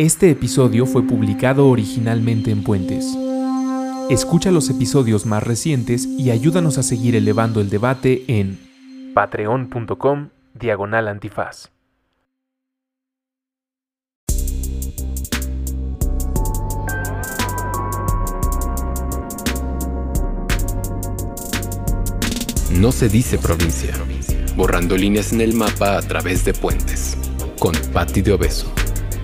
Este episodio fue publicado originalmente en Puentes. Escucha los episodios más recientes y ayúdanos a seguir elevando el debate en patreon.com diagonal antifaz. No se dice provincia, borrando líneas en el mapa a través de puentes, con Patti de Obeso.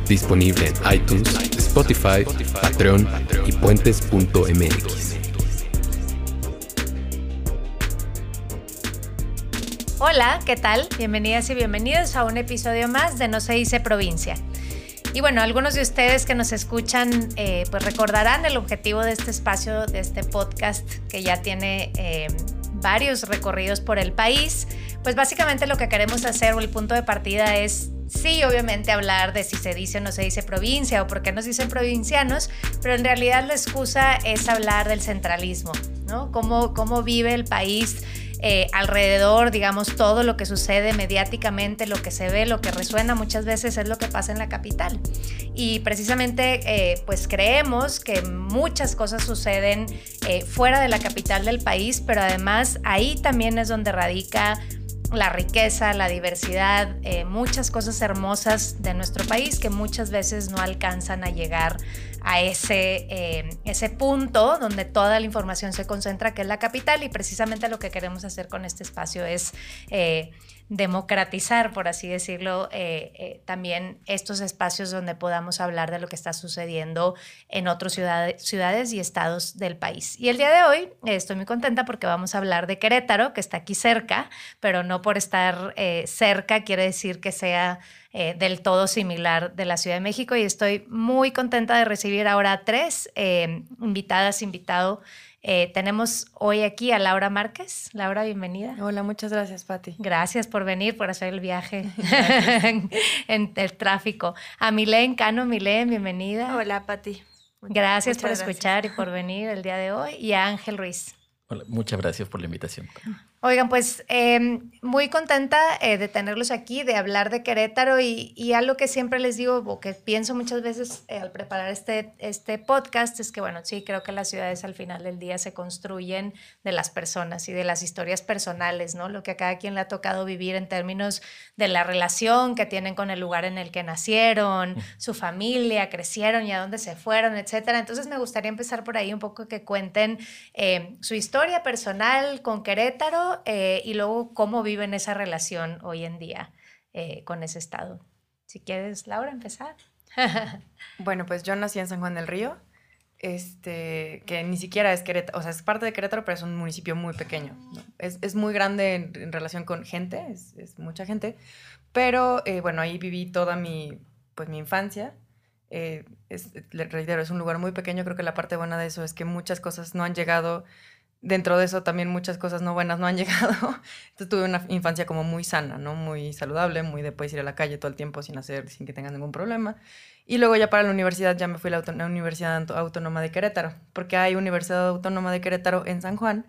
Disponible en iTunes, Spotify, Patreon y puentes.mx. Hola, ¿qué tal? Bienvenidas y bienvenidos a un episodio más de No se dice provincia. Y bueno, algunos de ustedes que nos escuchan eh, pues recordarán el objetivo de este espacio, de este podcast que ya tiene eh, varios recorridos por el país. Pues básicamente lo que queremos hacer o el punto de partida es sí, obviamente hablar de si se dice o no se dice provincia o por qué nos dicen provincianos, pero en realidad la excusa es hablar del centralismo, ¿no? Cómo, cómo vive el país eh, alrededor, digamos, todo lo que sucede mediáticamente, lo que se ve, lo que resuena muchas veces es lo que pasa en la capital. Y precisamente, eh, pues creemos que muchas cosas suceden eh, fuera de la capital del país, pero además ahí también es donde radica la riqueza, la diversidad, eh, muchas cosas hermosas de nuestro país que muchas veces no alcanzan a llegar a ese, eh, ese punto donde toda la información se concentra, que es la capital, y precisamente lo que queremos hacer con este espacio es eh, democratizar, por así decirlo, eh, eh, también estos espacios donde podamos hablar de lo que está sucediendo en otras ciudades y estados del país. Y el día de hoy eh, estoy muy contenta porque vamos a hablar de Querétaro, que está aquí cerca, pero no por estar cerca quiere decir que sea del todo similar de la Ciudad de México. Y estoy muy contenta de recibir ahora tres invitadas, invitado eh, tenemos hoy aquí a Laura Márquez. Laura, bienvenida. Hola, muchas gracias, Patti. Gracias por venir, por hacer el viaje en, el tráfico. A Milén Cano, Milén, bienvenida. Hola, Patti. Gracias por escuchar y por venir el día de hoy. Y a Ángel Ruiz. Hola, muchas gracias por la invitación. Oigan, pues em, muy contenta eh, de tenerlos aquí, de hablar de Querétaro y, y, algo que siempre les digo o que pienso muchas veces eh, al preparar este, este podcast es que, bueno, sí, creo que las ciudades al final del día se construyen de las personas y de las historias personales, ¿no? Lo que a cada quien le ha tocado vivir en términos de la relación que tienen con el lugar en el que nacieron, su familia, crecieron y a dónde se fueron, etcétera. Entonces me gustaría empezar por ahí un poco que cuenten eh, su historia personal con Querétaro eh, y luego cómo viven esa relación hoy en día eh, con ese estado. Si quieres, Laura, empezar. bueno, pues yo nací en San Juan del Río, este, que ni siquiera es Querétaro, o sea, es parte de Querétaro, pero es un municipio muy pequeño. Es, es, muy grande en, relación con gente, es, es mucha gente, pero eh, bueno, ahí viví toda mi, pues, mi infancia. es, le reitero, es un lugar muy pequeño, creo que la parte buena de eso es que muchas cosas no han llegado dentro de eso también muchas cosas no buenas no han llegado. Entonces tuve una infancia como muy sana, ¿no? Muy saludable, muy de poder ir a la calle todo el tiempo sin hacer, sin que tengan ningún problema. Y luego ya para la universidad ya me fui a la, Universidad Autónoma de Querétaro, porque hay Universidad Autónoma de Querétaro en San Juan,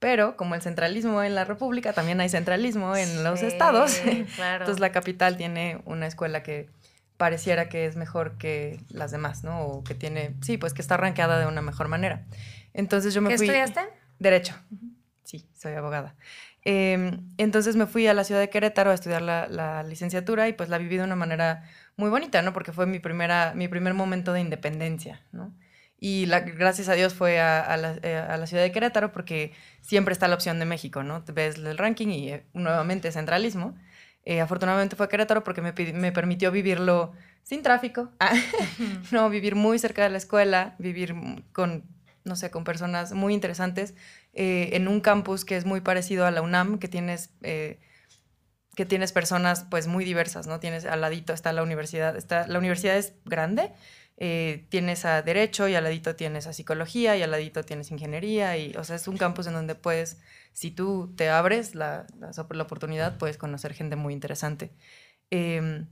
pero como el centralismo en la República, también hay centralismo en los estados. Entonces la capital tiene una escuela que pareciera que es mejor que las demás, ¿no? O que tiene, sí, pues que está rankeada de una mejor manera. Entonces yo me ¿Qué fui... estudiaste? Derecho. Sí, soy abogada. Em, entonces me fui a la ciudad de Querétaro a estudiar la, licenciatura y pues la viví de una manera muy bonita, ¿no? Porque fue mi, primera, mi primer momento de independencia, ¿no? Y la, gracias a Dios fue a, la, eh, a, la, ciudad de Querétaro porque siempre está la opción de México, ¿no? Te ves el ranking y eh, nuevamente centralismo. Eh, afortunadamente fue a Querétaro porque me, me permitió vivirlo sin tráfico, no, vivir muy cerca de la escuela, vivir con no sé, con personas muy interesantes, eh, en un campus que es muy parecido a la UNAM, que tienes, eh, que tienes personas pues muy diversas, ¿no? Tienes al ladito está la universidad, está, la universidad es grande, eh, tienes a derecho y al ladito tienes a psicología y al ladito tienes ingeniería y, o sea, es un campus en donde puedes, si tú te abres la, la, la oportunidad, puedes conocer gente muy interesante. Em,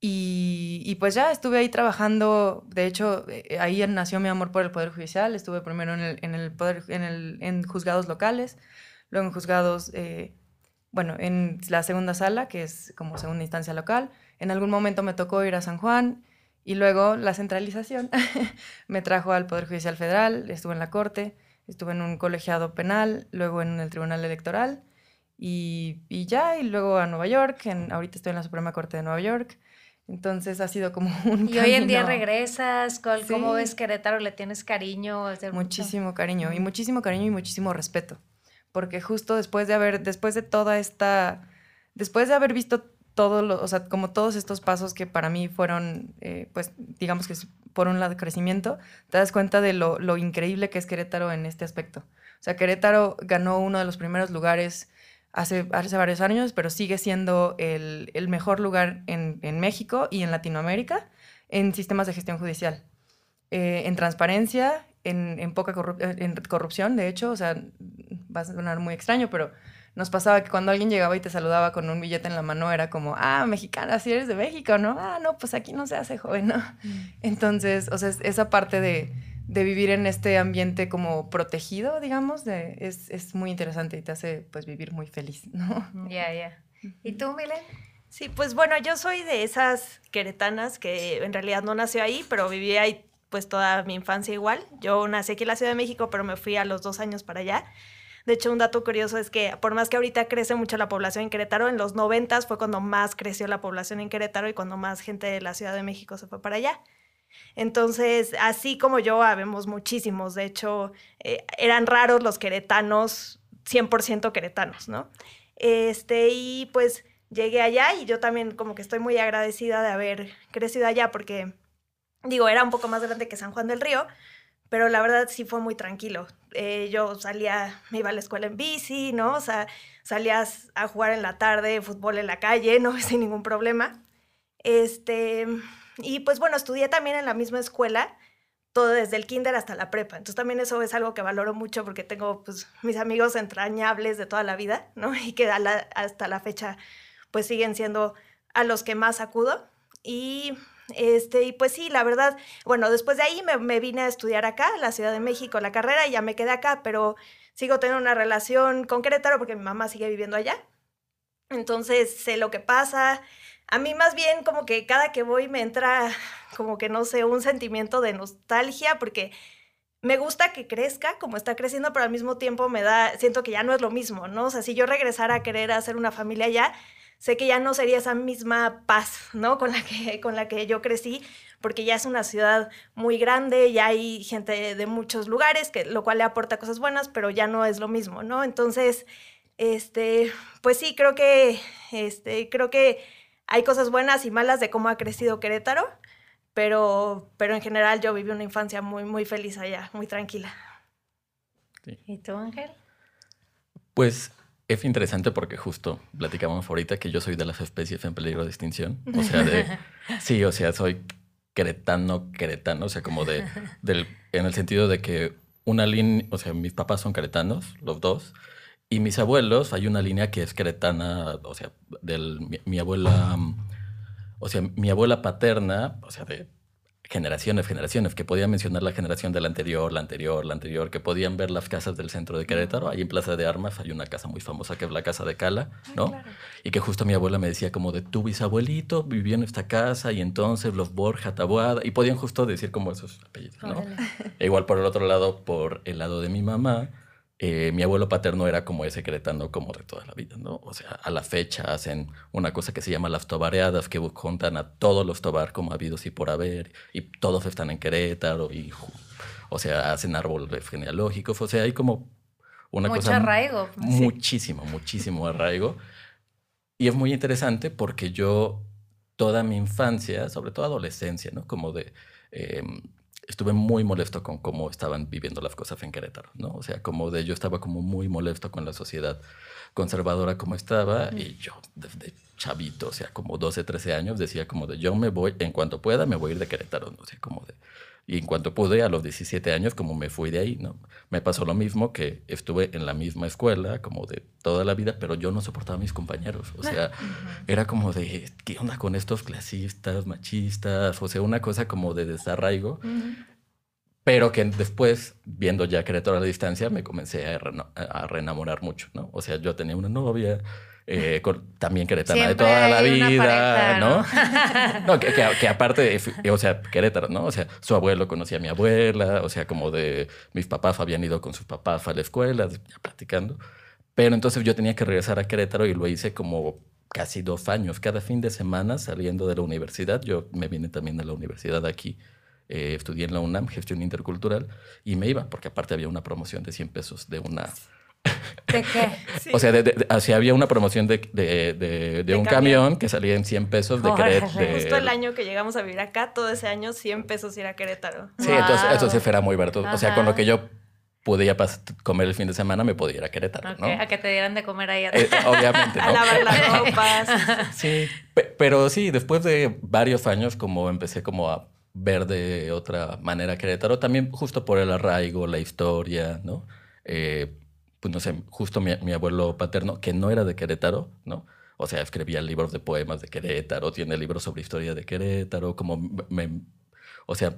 y, pues ya estuve ahí trabajando, de hecho, eh, ahí nació mi amor por el Poder Judicial, estuve primero en el, en el poder, en, el, en juzgados locales, luego en juzgados, eh, bueno, en la segunda sala, que es como segunda instancia local. En algún momento me tocó ir a San Juan Y luego la centralización me trajo al Poder Judicial Federal, estuve en la Corte, estuve en un colegiado penal, luego en el Tribunal Electoral y, ya, y luego a Nueva York, en, ahorita estoy en la Suprema Corte de Nueva York. Entonces ha sido como un... Y hoy en día regresas, ¿cómo ves Querétaro? ¿Le tienes cariño? Muchísimo cariño, y muchísimo cariño y muchísimo respeto. Porque justo después de haber, después de toda esta, después de haber visto todo lo, o sea, como todos estos pasos que para mí fueron, eh, pues, digamos que por un lado crecimiento, te das cuenta de lo, lo, increíble que es Querétaro en este aspecto. O sea, Querétaro ganó uno de los primeros lugares hace, hace varios años, pero sigue siendo el, el mejor lugar en, en, México y en Latinoamérica en sistemas de gestión judicial. Eh, en transparencia, en, en poca en corrupción, de hecho, o sea, va a sonar muy extraño, pero nos pasaba que cuando alguien llegaba y te saludaba con un billete en la mano era como, ah, mexicana, si eres de México, ¿no? Ah, no, pues aquí no se hace joven, ¿no? Mm. Entonces, o sea, esa parte de, de, vivir en este ambiente como protegido, digamos, de, es, es, muy interesante y te hace pues vivir muy feliz, ¿no? Ya, ya. ¿Y tú, Milen? Sí, pues bueno, yo soy de esas queretanas que en realidad no nació ahí, pero viví ahí pues toda mi infancia igual. Yo nací aquí en la Ciudad de México, pero me fui a los dos años para allá. De hecho, un dato curioso es que por más que ahorita crece mucho la población en Querétaro, en los noventas fue cuando más creció la población en Querétaro y cuando más gente de la Ciudad de México se fue para allá. Entonces, así como yo, habemos muchísimos. De hecho, eh, eran raros los queretanos, 100% queretanos, ¿no? Este, y pues llegué allá y yo también como que estoy muy agradecida de haber crecido allá porque, digo, era un poco más grande que San Juan del Río, pero la verdad sí fue muy tranquilo. Eh, yo salía, me iba a la escuela en bici, ¿no? O sea, salías a jugar en la tarde, fútbol en la calle, ¿no? Sin ningún problema. Este, y pues bueno, estudié también en la misma escuela, todo desde el kinder hasta la prepa. Entonces también eso es algo que valoro mucho porque tengo pues mis amigos entrañables de toda la vida, ¿no? Y que hasta la fecha pues siguen siendo a los que más acudo. Y este, y pues sí, la verdad, bueno, después de ahí me, vine a estudiar acá, en la Ciudad de México, la carrera, y ya me quedé acá, pero sigo teniendo una relación con Querétaro porque mi mamá sigue viviendo allá. Entonces sé lo que pasa. A mí más bien como que cada que voy me entra como que no sé, un sentimiento de nostalgia porque me gusta que crezca como está creciendo, pero al mismo tiempo me da, siento que ya no es lo mismo, ¿no? O sea, si yo regresara a querer hacer una familia allá, sé que ya no sería esa misma paz, ¿no? Con la que, con la que yo crecí, porque ya es una ciudad muy grande, ya hay gente de muchos lugares, que, lo cual le aporta cosas buenas, pero ya no es lo mismo, ¿no? Entonces, este, pues sí, creo que, este, creo que hay cosas buenas y malas de cómo ha crecido Querétaro, pero, pero en general yo viví una infancia muy, muy feliz allá, muy tranquila. ¿Y tú, Ángel? Pues es interesante porque justo platicamos ahorita que yo soy de las especies en peligro de extinción. O sea, de. sí, o sea, soy queretano, queretano, o sea, como de. Del, en el sentido de que una línea. O sea, mis papás son queretanos, los dos. Y mis abuelos, hay una línea que es queretana, o sea, del, mi, mi abuela. O sea, mi abuela paterna, o sea, de generaciones, generaciones, que podían mencionar la generación de la anterior, la anterior, la anterior, que podían ver las casas del centro de Querétaro. Ahí en Plaza de Armas hay una casa muy famosa que es la Casa de Cala, ¿no? Y que justo mi abuela me decía como de tu bisabuelito vivió en esta casa y entonces los Borja, Taboada, y podían justo decir como esos apellidos, ¿no? E igual por el otro lado, por el lado de mi mamá, eh, mi abuelo paterno era como ese queretano como de toda la vida, ¿no? O sea, a la fecha hacen una cosa que se llama las tobareadas, que juntan a todos los tobar como habidos y por haber, y todos están en Querétaro, y, o sea, hacen árboles genealógicos, o sea, hay como una Mucho cosa... arraigo. Muchísimo, muchísimo arraigo. Y es muy interesante porque yo, toda mi infancia, sobre todo adolescencia, ¿no? Como de... Em, estuve muy molesto con cómo estaban viviendo las cosas en Querétaro, ¿no? O sea, como de yo estaba como muy molesto con la sociedad conservadora como estaba y yo desde chavito, o sea, como 12, 13 años, decía como de yo me voy, en cuanto pueda, me voy a ir de Querétaro, no sé, como de y en cuanto pude, a los 17 años, como me fui de ahí, ¿no? Me pasó lo mismo que estuve en la misma escuela, como de toda la vida, pero yo no soportaba a mis compañeros. O sea, era como de, ¿qué onda con estos clasistas, machistas? O sea, una cosa como de desarraigo. Pero que después, viendo ya Querétaro a la distancia, me comencé a, a, reenamorar mucho, ¿no? O sea, yo tenía una novia, eh, también queretana de toda la vida, ¿no? ¿no? que, aparte, o sea, Querétaro, ¿no? O sea, su abuelo conocía a mi abuela, o sea, como de mis papás habían ido con sus papás a la escuela, ya platicando. Pero entonces yo tenía que regresar a Querétaro y lo hice como casi dos años. Cada fin de semana saliendo de la universidad, yo me vine también a la universidad aquí, eh, estudié en la UNAM, gestión intercultural, y me iba, porque aparte había una promoción de 100 pesos de una ¿De qué? O sea, de, había una promoción de, de un camión. que salía en 100 pesos de Querétaro. Justo el año que llegamos a vivir acá, todo ese año 100 pesos ir a Querétaro. Sí, entonces eso se era muy barato. O sea, con lo que yo podía comer el fin de semana, me podía ir a Querétaro, ¿no? A que te dieran de comer ahí. Eh, obviamente, ¿no? A lavar las ropas. sí, pero sí, después de varios años como empecé como a ver de otra manera Querétaro, también justo por el arraigo, la historia, ¿no? Eh, pues no sé, justo mi, abuelo paterno, que no era de Querétaro, ¿no? O sea, escribía libros de poemas de Querétaro, tiene libros sobre historia de Querétaro, como me, o sea,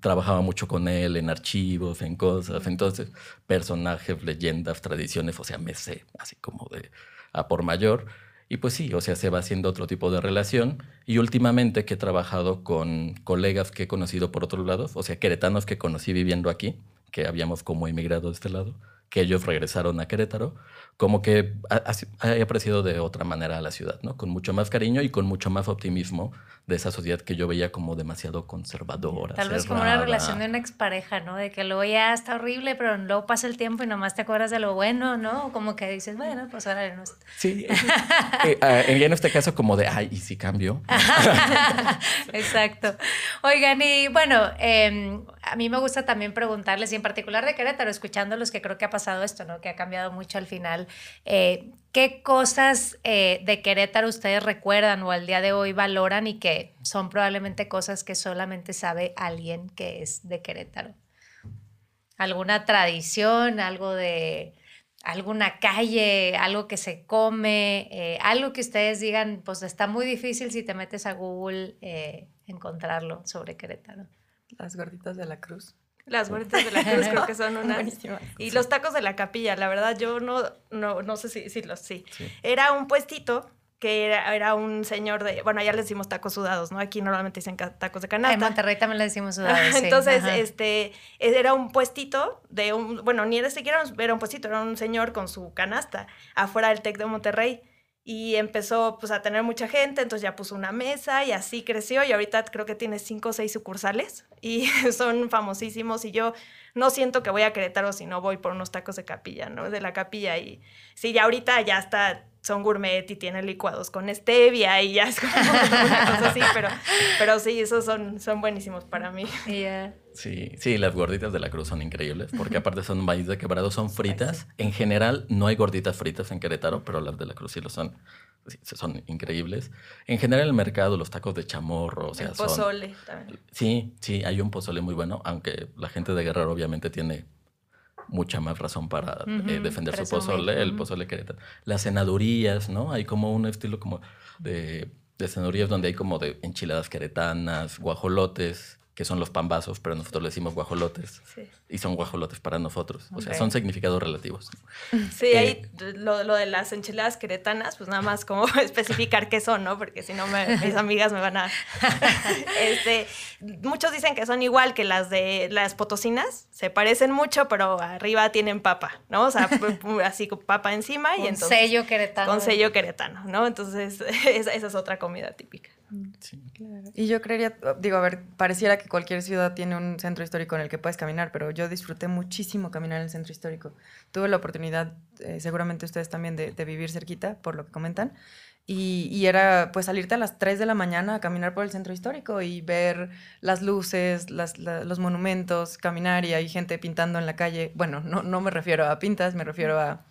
trabajaba mucho con él en archivos, en cosas, entonces personajes, leyendas, tradiciones, o sea, me sé, así como de a por mayor. Y pues sí, o sea, se va haciendo otro tipo de relación. Y últimamente que he trabajado con colegas que he conocido por otros lados, o sea, queretanos que conocí viviendo aquí, que habíamos como emigrado de este lado, que ellos regresaron a Querétaro, como que ha, ha, aparecido de otra manera a la ciudad, ¿no? Con mucho más cariño y con mucho más optimismo de esa sociedad que yo veía como demasiado conservadora. Tal vez como una relación de una expareja, ¿no? De que luego ya está horrible, pero luego pasa el tiempo y nomás te acuerdas de lo bueno, ¿no? Como que dices, bueno, pues ahora no. Sí, eh, ah, en este caso como de, ay, ¿y si cambio? Exacto. Oigan, y bueno, em, a mí me gusta también preguntarles, y en particular de Querétaro, escuchándolos, que creo que ha pasado esto, ¿no? Que ha cambiado mucho al final. Eh, ¿Qué cosas eh, de Querétaro ustedes recuerdan o al día de hoy valoran y que son probablemente cosas que solamente sabe alguien que es de Querétaro? ¿Alguna tradición, algo de alguna calle, algo que se come, eh, algo que ustedes digan, pues está muy difícil si te metes a Google encontrarlo sobre Querétaro? Las gorditas de la cruz. Las gorditas de la cruz creo que son unas. Y los tacos de la capilla, la verdad, yo no, no, no sé si, si los sí. Era un puestito que era, era, un señor de, bueno, ya le decimos tacos sudados, ¿no? Aquí normalmente dicen tacos de canasta. En Monterrey también le decimos sudados. Entonces, este, era un puestito de un, bueno, ni de siquiera era un puestito, era un señor con su canasta afuera del TEC de Monterrey y empezó pues a tener mucha gente, entonces ya puso una mesa y así creció y ahorita creo que tiene cinco o seis sucursales y son famosísimos y yo no siento que voy a Querétaro si no voy por unos tacos de capilla, ¿no? De la capilla y sí, ya ahorita ya está son gourmet y tienen licuados con stevia y ya es como una cosa así, pero, pero sí, esos son, son buenísimos para mí. Sí, sí, las gorditas de la cruz son increíbles, porque aparte son maíz de quebrado, son fritas. En general no hay gorditas fritas en Querétaro, pero las de la cruz sí lo son. son increíbles. En general el mercado, los tacos de chamorro, o sea, el pozole también. Sí, sí, hay un pozole muy bueno, aunque la gente de Guerrero obviamente tiene mucha más razón para eh, defender su pozole, el pozole querétaro. Las senadurías, ¿no? Hay como un estilo como de, de senadurías donde hay como de enchiladas queretanas, guajolotes, que son los pambazos, pero nosotros le decimos guajolotes. Y son guajolotes para nosotros. O sea, son significados relativos. Sí, ahí eh, lo, lo, de las enchiladas queretanas, pues nada más como especificar qué son, ¿no? Porque si no, mis amigas me van a... este, muchos dicen que son igual que las de las potosinas. Se parecen mucho, pero arriba tienen papa, ¿no? O sea, así con papa encima. y entonces, sello queretano. Con sello queretano, ¿no? Entonces, esa es otra comida típica. Sí. Claro. Y yo creería, digo, a ver, pareciera que cualquier ciudad tiene un centro histórico en el que puedes caminar, pero yo disfruté muchísimo caminar en el centro histórico. Tuve la oportunidad, eh, seguramente ustedes también, de, vivir cerquita, por lo que comentan. Y, era pues salirte a las 3 de la mañana a caminar por el centro histórico y ver las luces, los monumentos, caminar y hay gente pintando en la calle. Bueno, no, no me refiero a pintas, me refiero a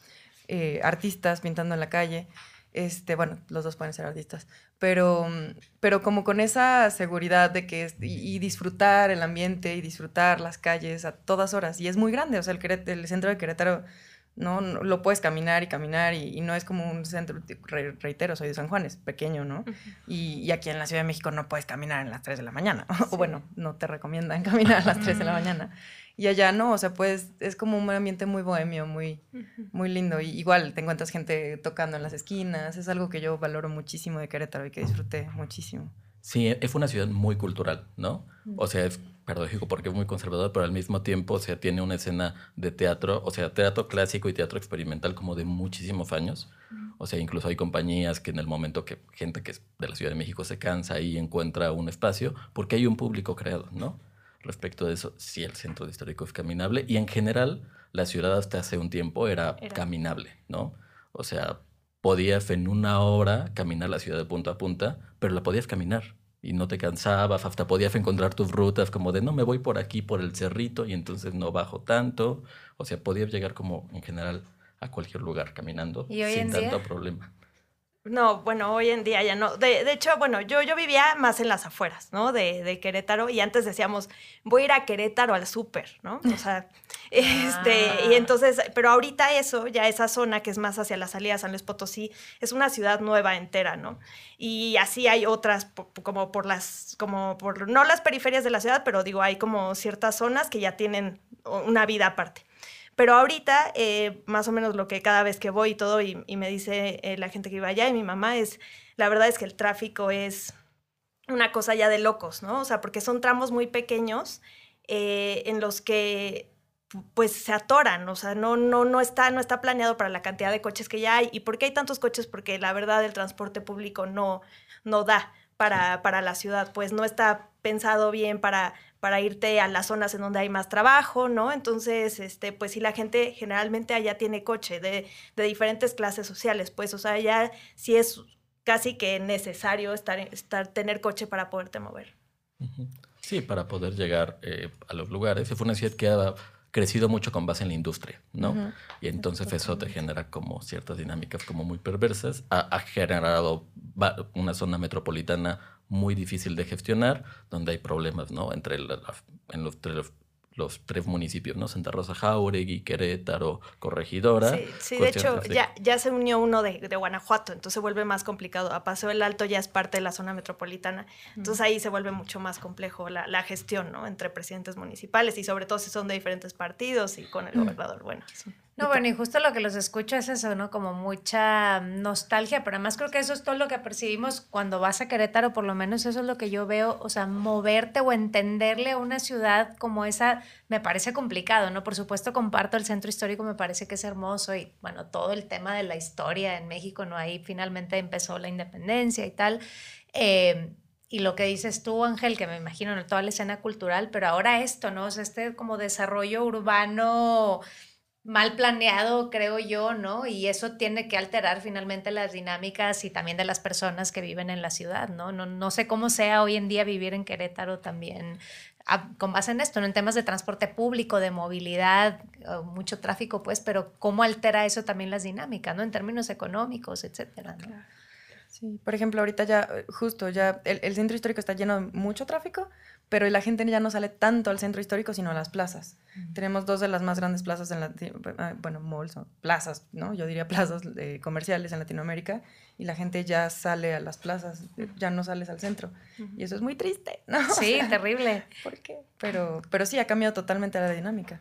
eh, artistas pintando en la calle. Este, bueno, los dos pueden ser artistas, pero, pero como con esa seguridad de que y, disfrutar el ambiente y disfrutar las calles a todas horas. Y es muy grande, o sea, el, el centro de Querétaro ¿no? Lo puedes caminar y caminar y, y no es como un centro, re- reitero, soy de San Juan, es pequeño, ¿no? y, y aquí en la Ciudad de México no puedes caminar a las 3 de la mañana, o bueno, no te recomiendan caminar a las 3 de la mañana. Y allá no, o sea, pues es como un ambiente muy bohemio, muy, muy lindo. Y igual te encuentras gente tocando en las esquinas, es algo que yo valoro muchísimo de Querétaro y que disfruté muchísimo. Sí, fue una ciudad muy cultural, ¿no? O sea, es paradójico porque es muy conservador, pero al mismo tiempo, o sea, tiene una escena de teatro, o sea, teatro clásico y teatro experimental como de muchísimos años. O sea, incluso hay compañías que en el momento que gente que es de la Ciudad de México se cansa y encuentra un espacio, porque hay un público creado, ¿no? Respecto de eso, sí, el centro histórico es caminable y en general la ciudad hasta hace un tiempo era, Era. caminable, ¿no? O sea, podías en una hora caminar la ciudad de punta a punta, pero la podías caminar y no te cansabas, hasta podías encontrar tus rutas como de no me voy por aquí por el cerrito y entonces no bajo tanto, o sea, podías llegar como en general a cualquier lugar caminando ¿Y hoy sin en día? tanto problema. No, bueno, hoy en día ya no. De, de hecho, bueno, yo, yo vivía más en las afueras, ¿no? De, de Querétaro y antes decíamos, voy a ir a Querétaro al súper, ¿no? O sea, este, y entonces, pero ahorita eso, ya esa zona que es más hacia la salida de San Luis Potosí, es una ciudad nueva entera, ¿no? Y así hay otras, como por las, como por, no las periferias de la ciudad, pero digo, hay como ciertas zonas que ya tienen una vida aparte. Pero ahorita, eh, más o menos lo que cada vez que voy y todo, y, y me dice eh, la gente que iba allá y mi mamá, es, la verdad es que el tráfico es una cosa ya de locos, ¿no? O sea, porque son tramos muy pequeños eh, en los que pues se atoran, o sea, no, no, no, está, no está planeado para la cantidad de coches que ya hay. ¿Y por qué hay tantos coches? Porque la verdad el transporte público no, no da para, para la ciudad, pues no está pensado bien para, para irte a las zonas en donde hay más trabajo, ¿no? Entonces, este, pues sí, la gente generalmente allá tiene coche de, de diferentes clases sociales, pues, o sea, ya sí es casi que necesario estar, estar, tener coche para poderte mover. Sí, para poder llegar eh, a los lugares. Fue una ciudad que ha crecido mucho con base en la industria, ¿no? Y entonces eso te genera como ciertas dinámicas como muy perversas. Ha, ha generado una zona metropolitana muy difícil de gestionar, donde hay problemas, ¿no? Entre, la- la- en los, entre los, los tres municipios, ¿no? Santa Rosa, Jauregui, Querétaro, Corregidora. Sí, sí de hecho, de- ya, ya se unió uno de, de Guanajuato, entonces se vuelve más complicado. A Paseo el Alto ya es parte de la zona metropolitana, entonces ahí se vuelve mucho más complejo la, la gestión, ¿no? Entre presidentes municipales y sobre todo si son de diferentes partidos y con el gobernador. Bueno, es un- No, bueno, y justo lo que los escucho es eso, ¿no? Como mucha nostalgia, pero además creo que eso es todo lo que percibimos cuando vas a Querétaro, por lo menos eso es lo que yo veo, o sea, moverte o entenderle a una ciudad como esa me parece complicado, ¿no? Por supuesto comparto el centro histórico, me parece que es hermoso y bueno, todo el tema de la historia en México, ¿no? Ahí finalmente empezó la independencia y tal. Eh, y lo que dices tú, Ángel, que me imagino en toda la escena cultural, pero ahora esto, ¿no? O sea, este como desarrollo urbano mal planeado, creo yo, ¿no? Y eso tiene que alterar finalmente las dinámicas y también de las personas que viven en la ciudad, ¿no? No, no sé cómo sea hoy en día vivir en Querétaro también, a- con base en esto, ¿no? En temas de transporte público, de movilidad, mucho tráfico, pues, pero cómo altera eso también las dinámicas, ¿no? En términos económicos, etcétera, ¿no? Sí, por ejemplo, ahorita ya, eh, justo, ya el, el centro histórico está lleno de mucho tráfico, pero la gente ya no sale tanto al centro histórico, sino a las plazas. Tenemos dos de las más grandes plazas en Lati- ah, bueno, malls, o plazas, ¿no? Yo diría plazas eh, comerciales en Latinoamérica, y la gente ya sale a las plazas, eh, ya no sales al centro. Y eso es muy triste, ¿no? O Sí, sea, terrible. ¿Por qué? Pero, pero sí, ha cambiado totalmente la dinámica.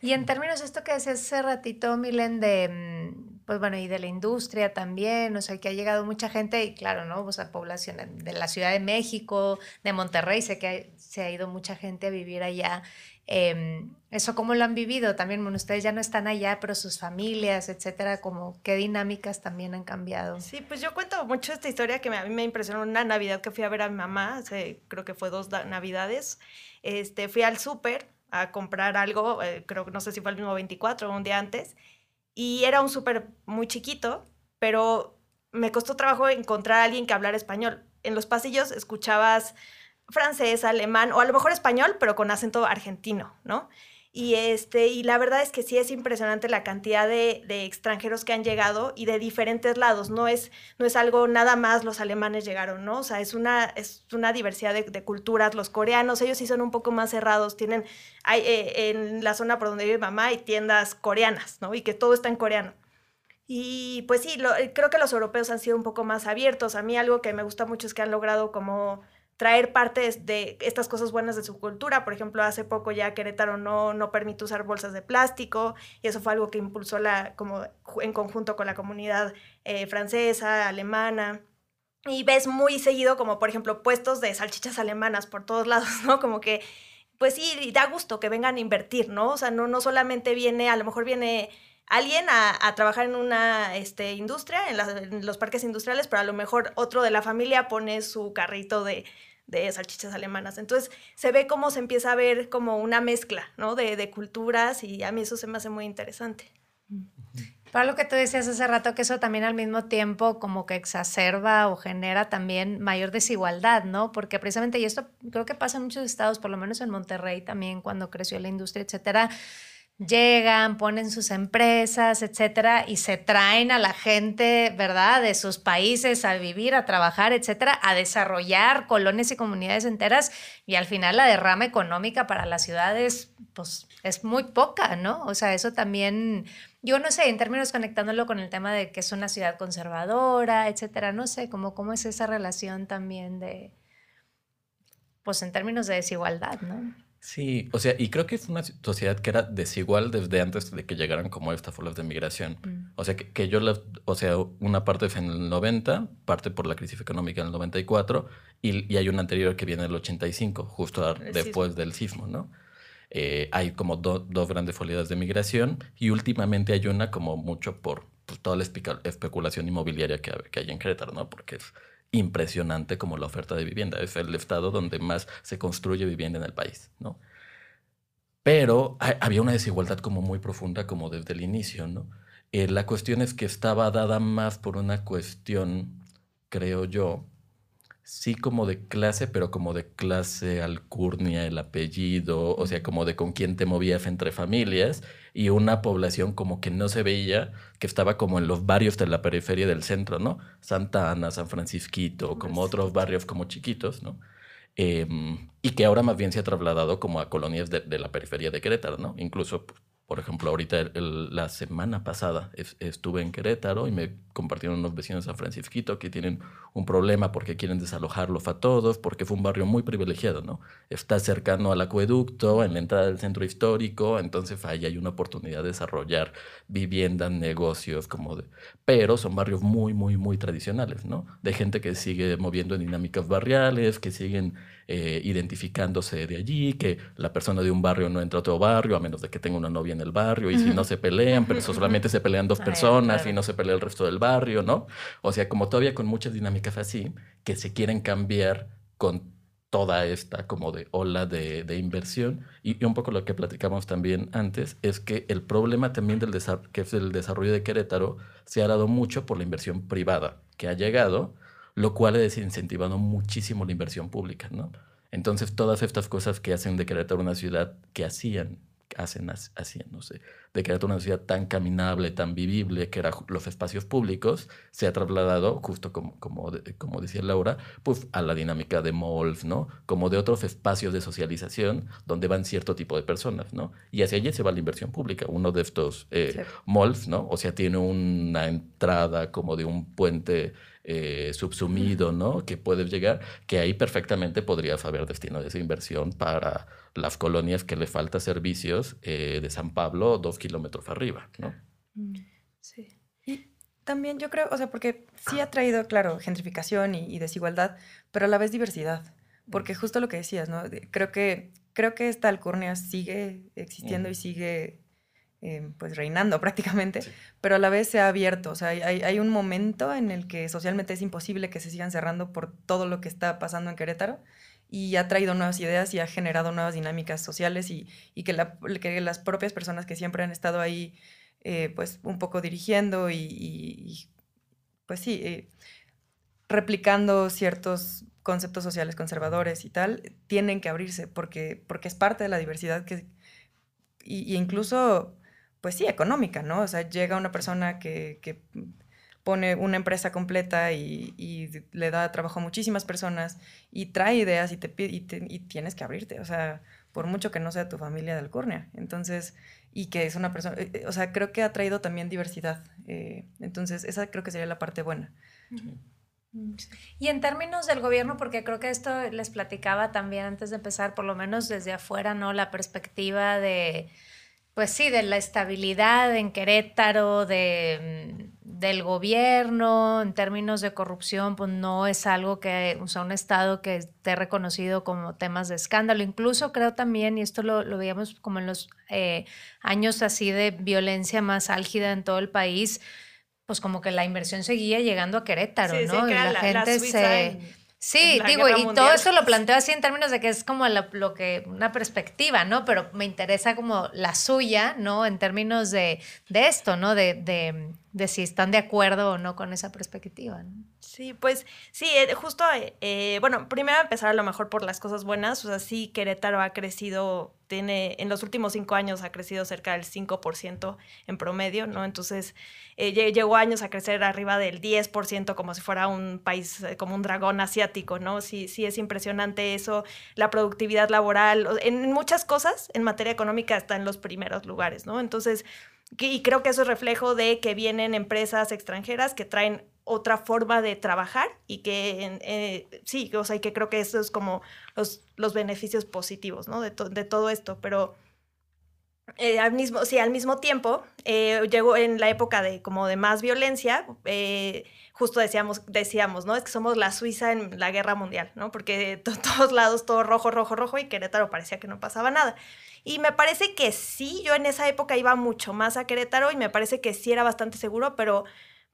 Y en términos de esto que decías hace ratito, Milen, de, mm, pues bueno, y de la industria también, o sea, que ha llegado mucha gente, y claro, ¿no? O sea, población de la Ciudad de México, de Monterrey, sé que hay- se ha ido mucha gente a vivir allá. Em, ¿Eso cómo lo han vivido? También, bueno, ustedes ya no están allá, pero sus familias, etcétera, como qué dinámicas también han cambiado. Sí, pues yo cuento mucho esta historia que me- a mí me impresionó una Navidad que fui a ver a mi mamá, hace, creo que fue dos da- Navidades. Este, fui al súper a comprar algo, eh, creo que no sé si fue el mismo 24 o un día antes, y era un súper muy chiquito, pero me costó trabajo encontrar a alguien que hablara español. En los pasillos escuchabas francés, alemán o a lo mejor español, pero con acento argentino, ¿no? Y, este, y la verdad es que sí es impresionante la cantidad de, extranjeros que han llegado y de diferentes lados. No es, no es algo nada más los alemanes llegaron, ¿no? O sea, es una, es una diversidad de, culturas. Los coreanos, ellos sí son un poco más cerrados. Tienen, hay, eh, en la zona por donde vive mamá hay tiendas coreanas, ¿no? Y que todo está en coreano. Y pues sí, creo que los europeos han sido un poco más abiertos. A mí algo que me gusta mucho es que han logrado como traer partes de estas cosas buenas de su cultura. Por ejemplo, hace poco ya Querétaro no, no permite usar bolsas de plástico y eso fue algo que impulsó la, como en conjunto con la comunidad eh, francesa, alemana. Y ves muy seguido como, por ejemplo, puestos de salchichas alemanas por todos lados, ¿no? Como que, pues sí, da gusto que vengan a invertir, ¿no? O sea, no, no solamente viene, a lo mejor viene alguien a, trabajar en una este, industria, en, los parques industriales, pero a lo mejor otro de la familia pone su carrito de, salchichas alemanas. Entonces se ve cómo se empieza a ver como una mezcla ¿no? de, culturas y a mí eso se me hace muy interesante. Para lo que tú decías hace rato, que eso también al mismo tiempo como que exacerba o genera también mayor desigualdad, ¿no? Porque precisamente, y esto creo que pasa en muchos estados, por lo menos en Monterrey también, cuando creció la industria, etcétera, llegan, ponen sus empresas, etcétera, y se traen a la gente, ¿verdad?, de sus países a vivir, a trabajar, etcétera, a desarrollar colonias y comunidades enteras, y al final la derrama económica para las ciudades, pues es muy poca, ¿no? O sea, eso también, yo no sé, en términos conectándolo con el tema de que es una ciudad conservadora, etcétera, no sé, cómo, cómo es esa relación también de, pues en términos de desigualdad, ¿no? Sí, o sea, y creo que es una sociedad que era desigual desde antes de que llegaran como estas olas de migración. Mm. O sea, que, yo, la, o sea, una parte fue en el 90, parte por la crisis económica en el 94, y, y hay una anterior que viene en el 85, justo después del sismo, ¿no? Eh, hay como dos grandes oleadas de migración y últimamente hay una como mucho por pues, toda la especulación inmobiliaria que, que hay en Querétaro, ¿no? Porque es impresionante como la oferta de vivienda. Es el estado donde más se construye vivienda en el país, ¿no? Pero había una desigualdad como muy profunda como desde el inicio, ¿no? Eh, la cuestión es que estaba dada más por una cuestión, creo yo, sí como de clase, pero como de clase alcurnia, el apellido, o sea, como de con quién te movías entre familias y una población como que no se veía, que estaba como en los barrios de la periferia del centro, ¿no? Santa Ana, San Francisquito, como otros barrios como chiquitos, ¿no? Em, y que ahora más bien se ha trasladado como a colonias de, de la periferia de Querétaro, ¿no? Incluso pues, por ejemplo, ahorita la semana pasada estuve en Querétaro y me compartieron unos vecinos de San Francisquito que tienen un problema porque quieren desalojarlos a todos, porque fue un barrio muy privilegiado, ¿no? Está cercano al acueducto, en la entrada del centro histórico, entonces ahí hay una oportunidad de desarrollar viviendas, negocios, como de... Pero son barrios muy, muy, muy tradicionales, ¿no? De gente que sigue moviendo en dinámicas barriales, que siguen eh, identificándose de allí, que la persona de un barrio no entra a otro barrio a menos de que tenga una novia en el barrio, y si no se pelean, pero solamente se pelean dos personas y no se pelea el resto del barrio, ¿no? O sea, como todavía con muchas dinámicas así, que se quieren cambiar con toda esta como de ola de, de inversión. Y, un poco lo que platicamos también antes es que el problema también del que es el desarrollo de Querétaro se ha dado mucho por la inversión privada que ha llegado lo cual ha desincentivado muchísimo la inversión pública, ¿no? Entonces, todas estas cosas que hacen de Querétaro una ciudad que hacían, hacen, hacían, no sé, de Querétaro una ciudad tan caminable, tan vivible, que eran los espacios públicos, se ha trasladado, justo como, como, como decía Laura, pues a la dinámica de malls, ¿no? Como de otros espacios de socialización donde van cierto tipo de personas, ¿no? Y hacia allí se va la inversión pública. Uno de estos eh, malls, ¿no? O sea, tiene una entrada como de un puente eh, subsumido, ¿no? Que puedes llegar, que ahí perfectamente podrías haber destinado esa inversión para las colonias que le falta servicios eh, de San Pablo dos kilómetros arriba, ¿no? Mm, sí. Y también yo creo, o sea, porque sí ha traído, claro, gentrificación y, desigualdad, pero a la vez diversidad, porque justo lo que decías, ¿no? Creo que, creo que esta alcurnia sigue existiendo y sigue eh, pues reinando prácticamente, pero a la vez se ha abierto. O sea, hay, un momento en el que socialmente es imposible que se sigan cerrando por todo lo que está pasando en Querétaro y ha traído nuevas ideas y ha generado nuevas dinámicas sociales y, que, las propias personas que siempre han estado ahí, eh, pues un poco dirigiendo y, pues sí, eh, replicando ciertos conceptos sociales conservadores y tal, tienen que abrirse porque, porque es parte de la diversidad que, y, incluso, pues sí, económica, ¿no? O sea, llega una persona que, que pone una empresa completa y, le da trabajo a muchísimas personas y trae ideas y, te, y, y tienes que abrirte, o sea, por mucho que no sea tu familia de Alcurnia. Entonces, y que es una persona, eh, o sea, creo que ha traído también diversidad. Eh, entonces, esa creo que sería la parte buena. Y en términos del gobierno, porque creo que esto les platicaba también antes de empezar, por lo menos desde afuera, ¿no? La perspectiva de, pues sí, de la estabilidad en Querétaro, de mm, del gobierno en términos de corrupción, pues no es algo que, o sea, un Estado que esté reconocido como temas de escándalo. Incluso creo también, y esto lo, lo veíamos como en los eh, años así de violencia más álgida en todo el país, pues como que la inversión seguía llegando a Querétaro, ¿no? y la, gente se... Sí, digo, y todo eso lo planteo así en términos de que es como lo que, una perspectiva, ¿no? Pero me interesa como la suya, ¿no? En términos de, de esto, ¿no? De, de, de, si están de acuerdo o no con esa perspectiva, ¿no? Sí, pues sí, eh, justo, eh, bueno, primero empezar a lo mejor por las cosas buenas, o sea, sí, Querétaro ha crecido, tiene, en los últimos cinco años ha crecido cerca del 5% en promedio, ¿no? Entonces, eh, llegó años a crecer arriba del 10% como si fuera un país, como un dragón asiático, ¿no? Sí, sí es impresionante eso, la productividad laboral, en muchas cosas, en materia económica está en los primeros lugares, ¿no? Entonces, y creo que eso es reflejo de que vienen empresas extranjeras que traen otra forma de trabajar y que eh, sí, o sea, y que creo que eso es como los, los beneficios positivos, ¿no? De, de todo esto, pero eh, al mismo, sí, al mismo tiempo, eh, llegó en la época de como de más violencia, justo decíamos, decíamos, ¿no? Es que somos la Suiza en la guerra mundial, ¿no? Porque de todos lados todo rojo, rojo, rojo y Querétaro parecía que no pasaba nada. Y me parece que sí, yo en esa época iba mucho más a Querétaro y me parece que sí era bastante seguro, pero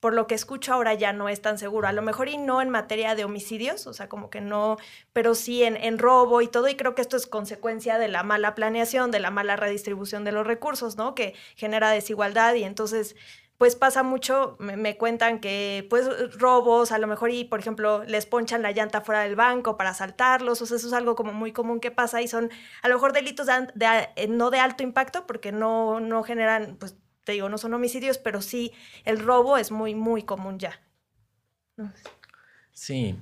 por lo que escucho ahora ya no es tan seguro. A lo mejor y no en materia de homicidios, o sea, como que no, pero sí en, en, robo y todo, y creo que esto es consecuencia de la mala planeación, de la mala redistribución de los recursos, ¿no? Que genera desigualdad y entonces pues pasa mucho, me, cuentan que pues robos, a lo mejor y por ejemplo les ponchan la llanta fuera del banco para asaltarlos, o sea, eso es algo como muy común que pasa y son a lo mejor delitos de, no de alto impacto porque no, no generan pues te digo, no son homicidios, pero sí el robo es muy, muy común ya. Sí,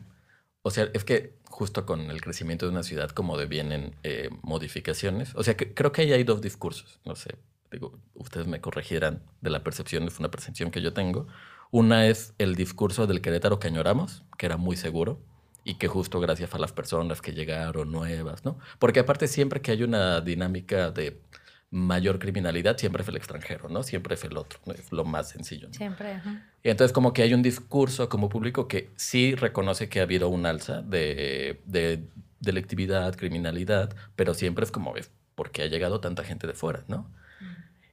o sea, es que justo con el crecimiento de una ciudad como devienen eh, modificaciones, o sea, que, creo que ahí hay dos discursos, no sé, digo, ustedes me corregirán de la percepción, es una percepción que yo tengo. Una es el discurso del Querétaro que añoramos, que era muy seguro, y que justo gracias a las personas que llegaron nuevas, ¿no? Porque aparte siempre que hay una dinámica de mayor criminalidad siempre es el extranjero, ¿no? Siempre es el otro, es lo más sencillo. Siempre. Y entonces como que hay un discurso como público que sí reconoce que ha habido un alza de, de delictividad, criminalidad, pero siempre es como, porque ha llegado tanta gente de fuera, ¿no?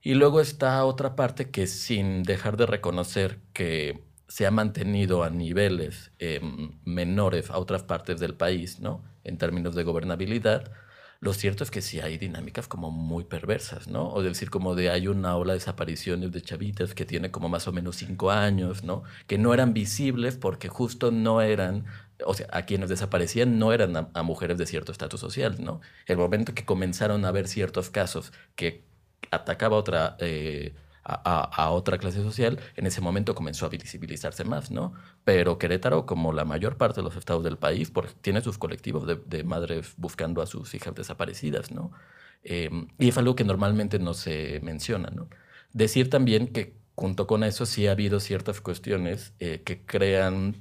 Y luego está otra parte que sin dejar de reconocer que se ha mantenido a niveles em, menores a otras partes del país, ¿no? En términos de gobernabilidad, lo cierto es que sí hay dinámicas como muy perversas, ¿no? O decir, como de hay una ola de desapariciones de chavitas que tiene como más o menos cinco años, ¿no? Que no eran visibles porque justo no eran, o sea, a quienes desaparecían no eran a, mujeres de cierto estatus social, ¿no? El momento que comenzaron a haber ciertos casos que atacaba otra... Eh, a, otra clase social, en ese momento comenzó a visibilizarse más, ¿no? Pero Querétaro, como la mayor parte de los estados del país, tiene sus colectivos de, madres buscando a sus hijas desaparecidas, ¿no? Em, y es algo que normalmente no se menciona, ¿no? Decir también que junto con eso sí ha habido ciertas cuestiones eh, que crean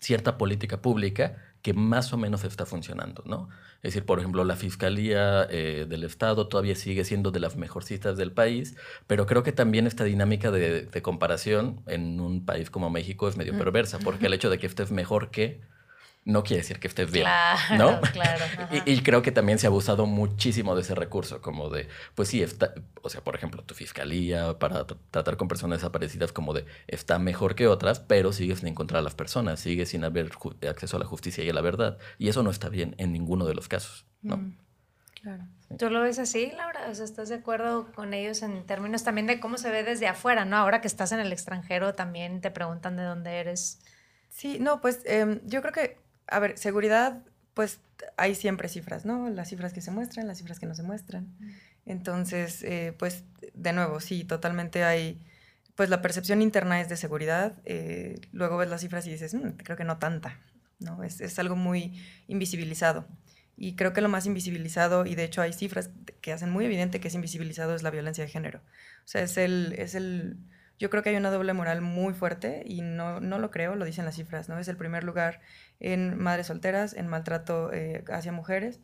cierta política pública que más o menos está funcionando, ¿no? Es decir, por ejemplo, la Fiscalía eh, del Estado todavía sigue siendo de las mejorcitas del país, pero creo que también esta dinámica de, comparación en un país como México es medio perversa, porque el hecho de que estés mejor que no quiere decir que estés bien, ¿no? Claro, y, creo que también se ha abusado muchísimo de ese recurso, como de, pues sí, está, o sea, por ejemplo, tu fiscalía para tratar con personas desaparecidas como de, está mejor que otras, pero sigues sin encontrar a las personas, sigues sin haber acceso a la justicia y a la verdad. Y eso no está bien en ninguno de los casos, ¿no? Mm, claro. ¿Tú lo ves así, Laura? O sea, ¿estás de acuerdo con ellos en términos también de cómo se ve desde afuera, ¿no? Ahora que estás en el extranjero también te preguntan de dónde eres. Sí, no, pues em, yo creo que a ver, seguridad pues hay siempre cifras, ¿no? Las cifras que se muestran, las cifras que no se muestran. Entonces, eh, pues de nuevo, sí, totalmente hay, pues la percepción interna es de seguridad, eh, luego ves las cifras y dices, mm, creo que no tanta, ¿no? Es, es, algo muy invisibilizado. Y creo que lo más invisibilizado, y de hecho hay cifras que hacen muy evidente que es invisibilizado, es la violencia de género. O sea, es el, es el yo creo que hay una doble moral muy fuerte y no, no lo creo, lo dicen las cifras, ¿no? Es el primer lugar en madres solteras, en maltrato eh, hacia mujeres,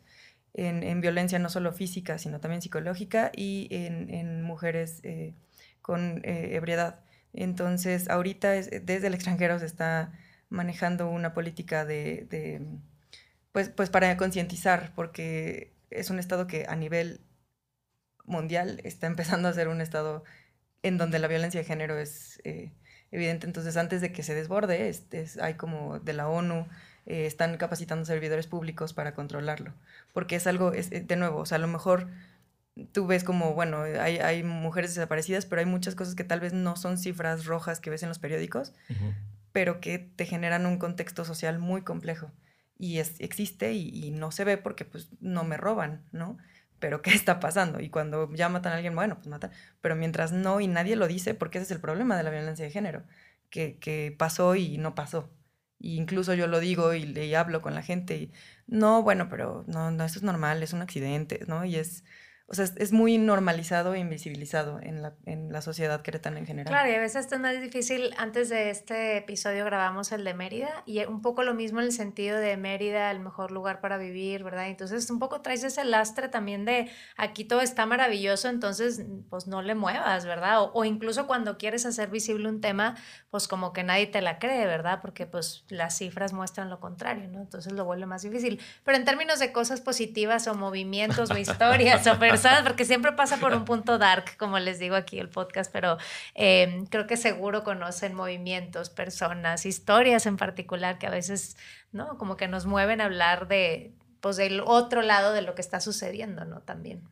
en, en, violencia no solo física, sino también psicológica y en, en mujeres eh, con eh, ebriedad. Entonces, ahorita desde el extranjero se está manejando una política de, de pues, pues para concientizar, porque es un estado que a nivel mundial está empezando a ser un estado en donde la violencia de género es eh, evidente. Entonces, antes de que se desborde, es, hay como de la ONU, eh, están capacitando servidores públicos para controlarlo. Porque es algo, es, de nuevo, o sea, a lo mejor tú ves como, bueno, hay, hay, mujeres desaparecidas, pero hay muchas cosas que tal vez no son cifras rojas que ves en los periódicos, pero que te generan un contexto social muy complejo. Y es, existe y, y, no se ve porque pues no me roban, ¿no? Pero ¿qué está pasando? Y cuando ya matan a alguien, bueno, pues matan. Pero mientras no y nadie lo dice, porque ese es el problema de la violencia de género, que, que pasó y no pasó. Y incluso yo lo digo y, le hablo con la gente y, no, bueno, pero no, no, eso es normal, es un accidente, ¿no? Y es, o sea, es, muy normalizado e invisibilizado en la, en la sociedad queretana en general. Claro, y a veces es más difícil. Antes de este episodio grabamos el de Mérida y un poco lo mismo en el sentido de Mérida, el mejor lugar para vivir, ¿verdad? Entonces un poco traes ese lastre también de aquí todo está maravilloso, entonces pues no le muevas, ¿verdad? O, o incluso cuando quieres hacer visible un tema, pues como que nadie te la cree, ¿verdad? Porque pues las cifras muestran lo contrario, ¿no? Entonces lo vuelve más difícil. Pero en términos de cosas positivas o movimientos o historias o personas, porque siempre pasa por un punto dark, como les digo aquí el podcast, pero eh, creo que seguro conocen movimientos, personas, historias en particular que a veces, ¿no? Como que nos mueven a hablar de, pues, del otro lado de lo que está sucediendo, ¿no? También.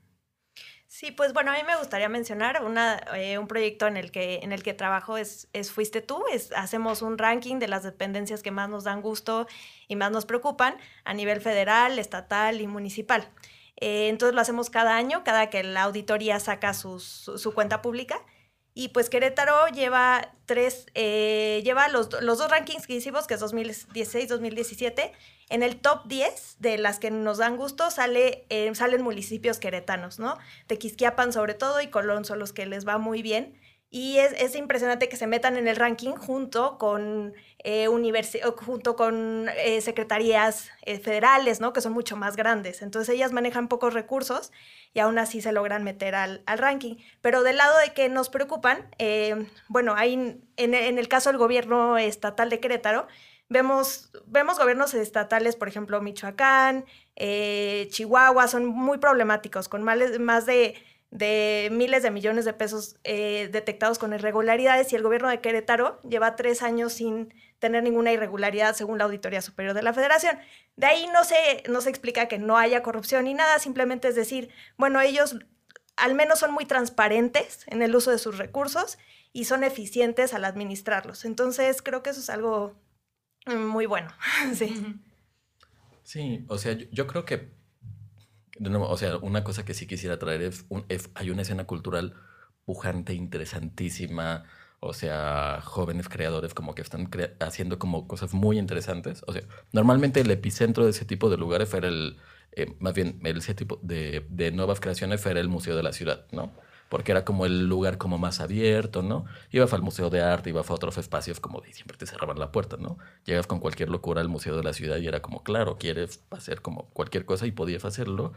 Sí, pues bueno, a mí me gustaría mencionar una, eh, un proyecto en el que, en el que trabajo es, es Fuiste tú, es, hacemos un ranking de las dependencias que más nos dan gusto y más nos preocupan a nivel federal, estatal y municipal. Eh, entonces lo hacemos cada año, cada que la auditoría saca su, cuenta pública. Y pues Querétaro lleva tres, eh, lleva los, dos rankings que hicimos, que es 2016-2017. En el top 10 de las que nos dan gusto sale, eh, salen municipios queretanos, ¿no? Tequisquiapan sobre todo y Colón son los que les va muy bien. Y es, es, impresionante que se metan en el ranking junto con, eh, junto con eh, secretarías eh, federales, ¿no? que son mucho más grandes. Entonces ellas manejan pocos recursos y aún así se logran meter al, al ranking. Pero del lado de que nos preocupan, eh, bueno, hay, en, en, el caso del gobierno estatal de Querétaro, vemos, vemos gobiernos estatales, por ejemplo, Michoacán, Chihuahua, son muy problemáticos, con más de de miles de millones de pesos eh, detectados con irregularidades y el gobierno de Querétaro lleva tres años sin tener ninguna irregularidad según la Auditoría Superior de la Federación. De ahí no se, no se explica que no haya corrupción ni nada, simplemente es decir, bueno, ellos al menos son muy transparentes en el uso de sus recursos y son eficientes al administrarlos. Entonces creo que eso es algo muy bueno. sí. Sí, o sea, yo creo que o sea, una cosa que sí quisiera traer es, un, hay una escena cultural pujante, interesantísima, o sea, jóvenes creadores como que están haciendo como cosas muy interesantes. O sea, normalmente el epicentro de ese tipo de lugares era el, eh, más bien, ese tipo de, de nuevas creaciones era el Museo de la Ciudad, ¿no? Porque era como el lugar como más abierto, ¿no? Ibas al Museo de Arte, ibas a otros espacios como de siempre te cerraban la puerta, ¿no? Llegas con cualquier locura al Museo de la Ciudad y era como, claro, quieres hacer como cualquier cosa y podías hacerlo.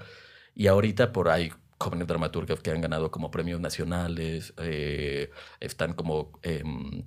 Y ahorita por ahí jóvenes dramaturgos que han ganado como premios nacionales, eh, están como em,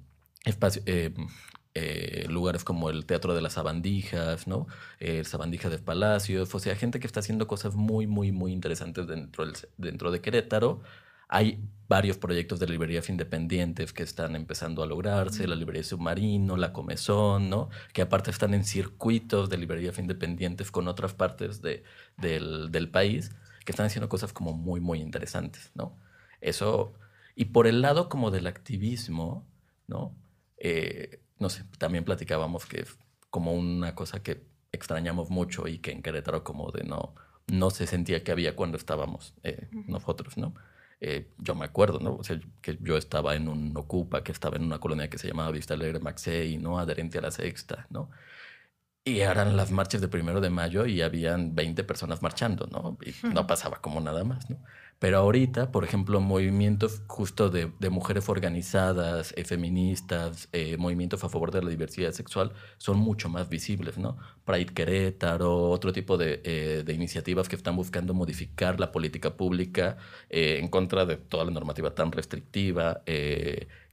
em, eh, lugares como el Teatro de las Sabandijas, ¿no? El Sabandija de Palacios, o sea, gente que está haciendo cosas muy, muy, muy interesantes dentro, del, dentro de Querétaro hay varios proyectos de librerías independientes que están empezando a lograrse, la librería Submarino, la Comezón, ¿no? Que aparte están en circuitos de librerías independientes con otras partes de, del, del, país que están haciendo cosas como muy, muy interesantes, ¿no? Eso, y por el lado como del activismo, ¿no? Eh, no sé, también platicábamos que como una cosa que extrañamos mucho y que en Querétaro como de no, no se sentía que había cuando estábamos eh, nosotros, ¿no? Eh, yo me acuerdo, ¿no? O sea, que yo estaba en un Ocupa, que estaba en una colonia que se llamaba Vista Alegre Maxey, ¿no? Adherente a la Sexta, ¿no? Y eran las marchas de primero de mayo y habían 20 personas marchando, ¿no? Y no pasaba como nada más, ¿no? Pero ahorita, por ejemplo, movimientos justo de, mujeres organizadas, eh, feministas, eh, movimientos a favor de la diversidad sexual son mucho más visibles, ¿no? Pride Querétaro, otro tipo de, eh, de iniciativas que están buscando modificar la política pública en contra de toda la normativa tan restrictiva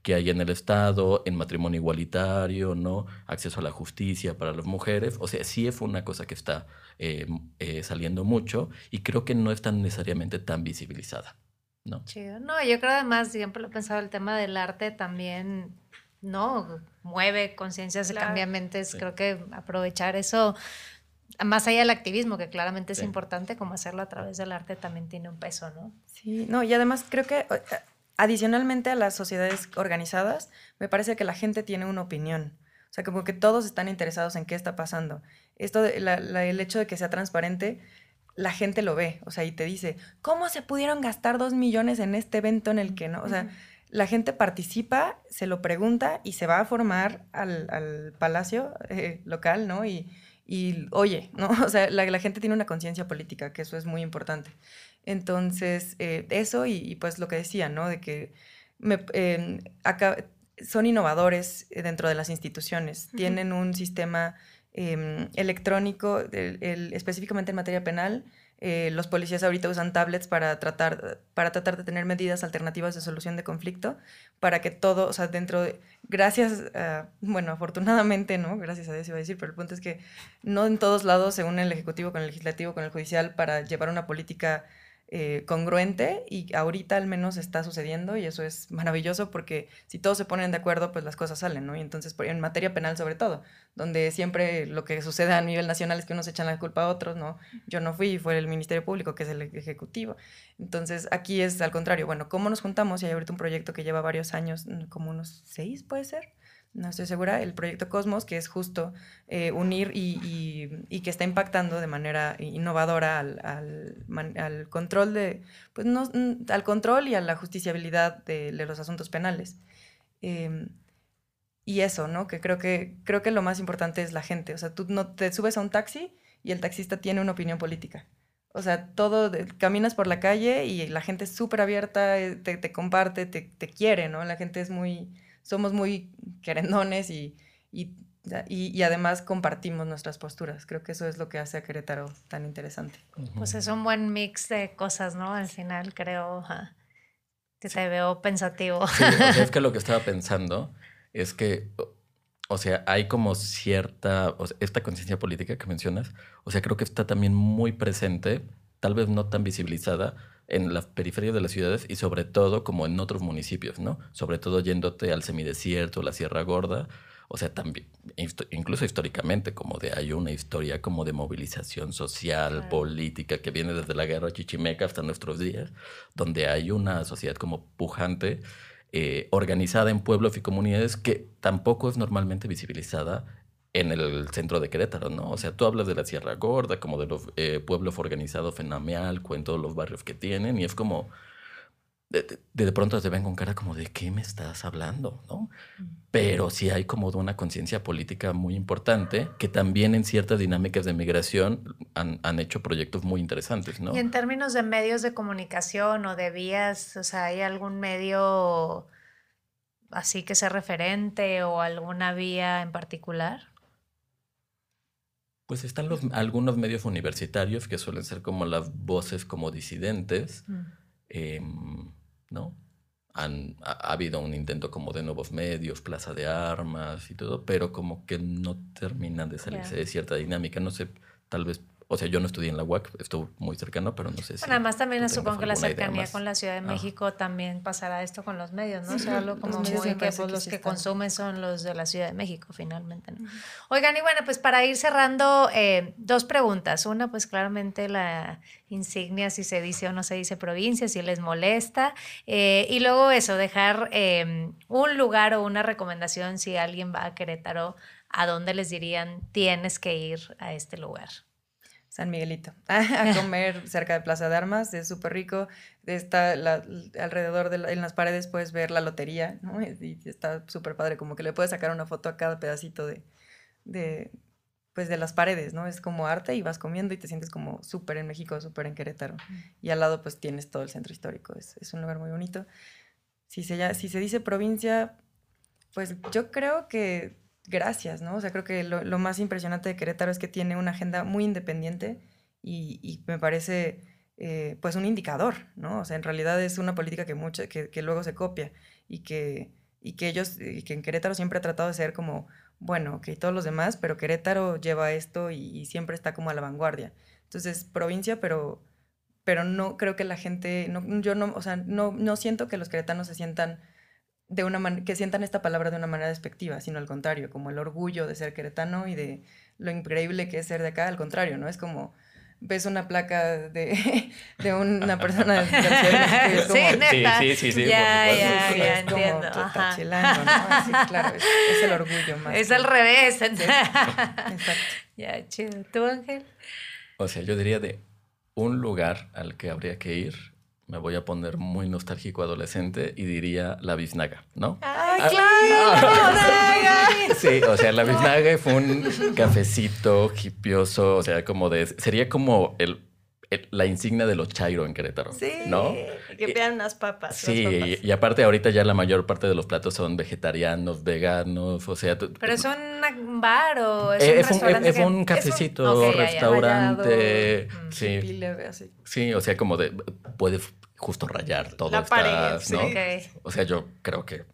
que hay en el Estado, en matrimonio igualitario, ¿no? Acceso a la justicia para las mujeres. O sea, sí es una cosa que está eh, eh, saliendo mucho y creo que no es tan necesariamente tan visibilizada, ¿no? Chido. No, yo creo además, siempre lo he pensado, el tema del arte también, ¿no? Mueve conciencias de cambiamientos. Creo que aprovechar eso más allá del activismo, que claramente es importante, como hacerlo a través del arte también tiene un peso, ¿no? Sí, no, y además creo que adicionalmente a las sociedades organizadas, me parece que la gente tiene una opinión. O sea, como que todos están interesados en qué está pasando. Esto, de, el hecho de que sea transparente, la gente lo ve, o sea, y te dice, ¿cómo se pudieron gastar dos millones en este evento en el que no? O sea, la gente participa, se lo pregunta y se va a formar al, palacio eh, local, ¿no? Y, y oye, ¿no? O sea, la, la gente tiene una conciencia política, que eso es muy importante. Entonces, eh, eso y, pues lo que decía, ¿no? De que em, acá son innovadores dentro de las instituciones, tienen un sistema em, electrónico, específicamente en materia penal. Eh, los policías ahorita usan tablets para tratar, para tratar de tener medidas alternativas de solución de conflicto, para que todo, o sea, dentro de, gracias, bueno, afortunadamente, ¿no? Gracias a Dios iba a decir, pero el punto es que no en todos lados se une el Ejecutivo con el Legislativo, con el Judicial, para llevar una política eh, congruente y ahorita al menos está sucediendo y eso es maravilloso porque si todos se ponen de acuerdo, pues las cosas salen, ¿no? Y entonces, en materia penal sobre todo, donde siempre lo que sucede a nivel nacional es que unos echan la culpa a otros, ¿no? Yo no fui, fue el Ministerio Público, que es el Ejecutivo. Entonces, aquí es al contrario, bueno, ¿cómo nos juntamos? Y hay ahorita un proyecto que lleva varios años, como unos seis, puede ser no estoy segura, el proyecto Cosmos, que es justo eh, unir y, que está impactando de manera innovadora al, control de, pues no, al control y a la justiciabilidad de, los asuntos penales. Em, y eso, ¿no? Que creo que creo que lo más importante es la gente. O sea, tú no te subes a un taxi y el taxista tiene una opinión política. O sea, todo, caminas por la calle y la gente es súper abierta, eh, te, te comparte, te, te, quiere, ¿no? La gente es muy, somos muy querendones y, y, y, además compartimos nuestras posturas. Creo que eso es lo que hace a Querétaro tan interesante. Pues es un buen mix de cosas, ¿no? Al final creo que te veo pensativo. Sí, es que lo que estaba pensando es que, o sea, hay como cierta, esta conciencia política que mencionas, o sea, creo que está también muy presente, tal vez no tan visibilizada, en la periferia de las ciudades y sobre todo como en otros municipios, ¿no? Sobre todo yéndote al semidesierto, la Sierra Gorda, o sea, también, incluso históricamente, como de hay una historia como de movilización social, política, que viene desde la guerra chichimeca hasta nuestros días, donde hay una sociedad como pujante, eh, organizada en pueblos y comunidades que tampoco es normalmente visibilizada en el centro de Querétaro, ¿no? O sea, tú hablas de la Sierra Gorda, como de los eh, pueblos organizados en Amealco, en todos los barrios que tienen, y es como, de, de, pronto te ven con cara como de qué me estás hablando, ¿no? Pero sí hay como de una conciencia política muy importante que también en ciertas dinámicas de migración han, han, hecho proyectos muy interesantes, ¿no? Y en términos de medios de comunicación o de vías, o sea, ¿hay algún medio así que sea referente o alguna vía en particular? Pues están los, algunos medios universitarios que suelen ser como las voces como disidentes, mm. em, ¿no? Han, ha, habido un intento como de nuevos medios, plaza de armas y todo, pero como que no terminan de salirse de cierta dinámica. No sé, tal vez o sea, yo no estudié en la UAC, estuvo muy cercano, pero no sé si. Bueno, además también supongo que la cercanía con la Ciudad de ah. México también pasará esto con los medios, ¿no? o sea, algo como muy que pues, los que consumen son los de la Ciudad de México, finalmente. ¿no? Oigan, y bueno, pues para ir cerrando, eh, dos preguntas. Una, pues claramente la insignia, si se dice o no se dice provincia, si les molesta. Eh, y luego eso, dejar eh, un lugar o una recomendación si alguien va a Querétaro ¿a dónde les dirían tienes que ir a este lugar? San Miguelito, a comer cerca de Plaza de Armas, es súper rico, está alrededor de en las paredes puedes ver la lotería, ¿no? Y, está súper padre, como que le puedes sacar una foto a cada pedacito de, de, pues de las paredes, ¿no? Es como arte y vas comiendo y te sientes como súper en México, súper en Querétaro. Y al lado pues tienes todo el centro histórico, es, es un lugar muy bonito. Si se, si se dice provincia, pues yo creo que gracias, ¿no? O sea, creo que lo, más impresionante de Querétaro es que tiene una agenda muy independiente y, me parece eh, pues un indicador, ¿no? O sea, en realidad es una política que, mucha, que, que luego se copia y que, y que ellos, y que en Querétaro siempre ha tratado de ser como, bueno, que todos los demás, pero Querétaro lleva esto y, siempre está como a la vanguardia. Entonces, provincia, pero, pero no creo que la gente, no, yo no, o sea, no, no siento que los queretanos se sientan de una que sientan esta palabra de una manera despectiva, sino al contrario, como el orgullo de ser queretano y de lo increíble que es ser de acá, al contrario, ¿no? Es como ves una placa de, de una persona de la es como, sí, neta. sí, sí, sí, ya, ya, ya, es como, entiendo. Ajá. Chilano, ¿no? Sí, claro, es, es, el orgullo más. Es al revés. Sí, exacto. Ya, chido. ¿Tú, Ángel? O sea, yo diría de un lugar al que habría que ir me voy a poner muy nostálgico adolescente y diría la biznaga, ¿no? ¡Ay, ah, claro! Ah, sí, o sea, la biznaga fue un cafecito hipioso, o sea, como de... Sería como el la insignia de los chairo en Querétaro. Sí, ¿no? que pidan unas papas. Sí, Y, aparte ahorita ya la mayor parte de los platos son vegetarianos, veganos, o sea... ¿Pero es un bar o es, un, es un, es un cafecito, restaurante. Sí. sí, o sea, como de... Puedes justo rayar todo. La pared, ¿no? O sea, yo creo que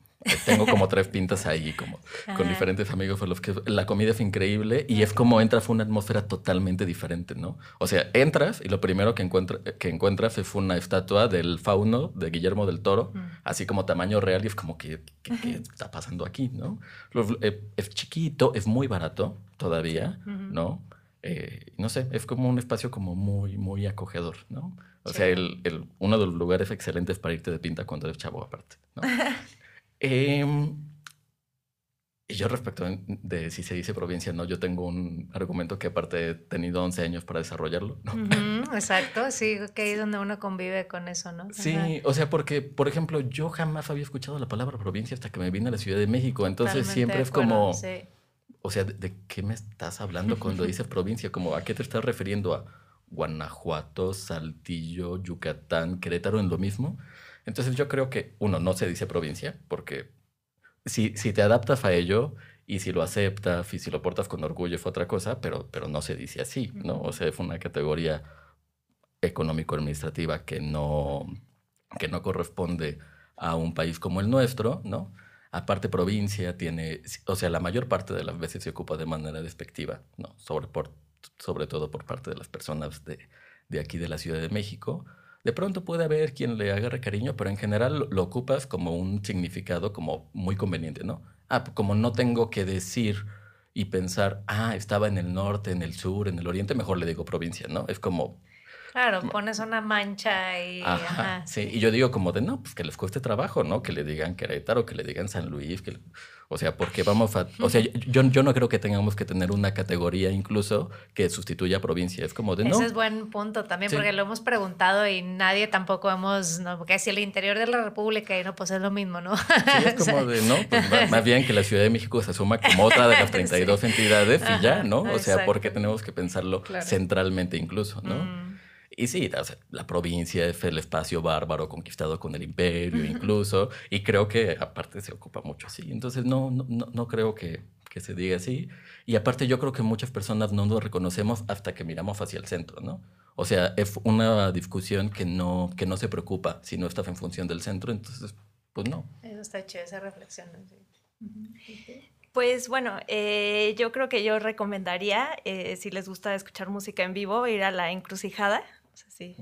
tengo como tres pintas ahí, como con diferentes amigos los que la comida es increíble y es como entras fue una atmósfera totalmente diferente, ¿no? O sea, entras y lo primero que, encuentra, que encuentras es una estatua del fauno de Guillermo del Toro, así como tamaño real y es como que, ¿qué, está pasando aquí, no? Eh, es chiquito, es muy barato todavía, ¿no? Eh, no sé, es como un espacio como muy, muy acogedor, ¿no? O sea, el, el, uno de los lugares excelentes para irte de pinta cuando eres chavo aparte, ¿no? Em, y yo respecto de si se dice provincia, no, yo tengo un argumento que aparte he tenido 11 años para desarrollarlo. exacto, sí, que es donde uno convive con eso, ¿no? Sí, o sea, porque, por ejemplo, yo jamás había escuchado la palabra provincia hasta que me vine a la Ciudad de México, entonces siempre es como, o sea, ¿de, qué me estás hablando cuando dices provincia? Como, ¿a qué te estás refiriendo? ¿A Guanajuato, Saltillo, Yucatán, Querétaro en lo mismo? Entonces yo creo que, uno, no se dice provincia, porque si, si te adaptas a ello y si lo aceptas y si lo portas con orgullo fue otra cosa, pero, pero no se dice así, ¿no? O sea, es una categoría económico-administrativa que no, que no corresponde a un país como el nuestro, ¿no? Aparte, provincia tiene, o sea, la mayor parte de las veces se ocupa de manera despectiva, ¿no? Sobre, por, sobre todo por parte de las personas de, de aquí de la Ciudad de México. De pronto puede haber quien le agarre cariño, pero en general lo, ocupas como un significado como muy conveniente, ¿no? Ah, como no tengo que decir y pensar, ah, estaba en el norte, en el sur, en el oriente, mejor le digo provincia, ¿no? Es como... Claro, pones una mancha y... Ajá, Sí, y yo digo como de, no, pues que les cueste trabajo, ¿no? Que le digan Querétaro, que le digan San Luis, que... O sea, porque vamos a... O sea, yo, yo no creo que tengamos que tener una categoría incluso que sustituya a provincia. Es como de no. Ese es buen punto también, porque lo hemos preguntado y nadie tampoco hemos... ¿no? Porque si el interior de la República y no, pues es lo mismo, ¿no? Sí, es como de, no, pues más bien que la Ciudad de México se asuma como otra de las 32 entidades y ya, ¿no? O sea, porque tenemos que pensarlo centralmente incluso, ¿no? Mm. Y sí, la provincia es el espacio bárbaro conquistado con el imperio incluso, y creo que aparte se ocupa mucho así. Entonces no, no, no creo que, que, se diga así. Y aparte yo creo que muchas personas no nos reconocemos hasta que miramos hacia el centro, ¿no? O sea, es una discusión que no, que no se preocupa si no estás en función del centro, entonces, pues no. Eso está chido, esa reflexión. Pues bueno, eh, yo creo que yo recomendaría, eh, si les gusta escuchar música en vivo, ir a la encrucijada sí.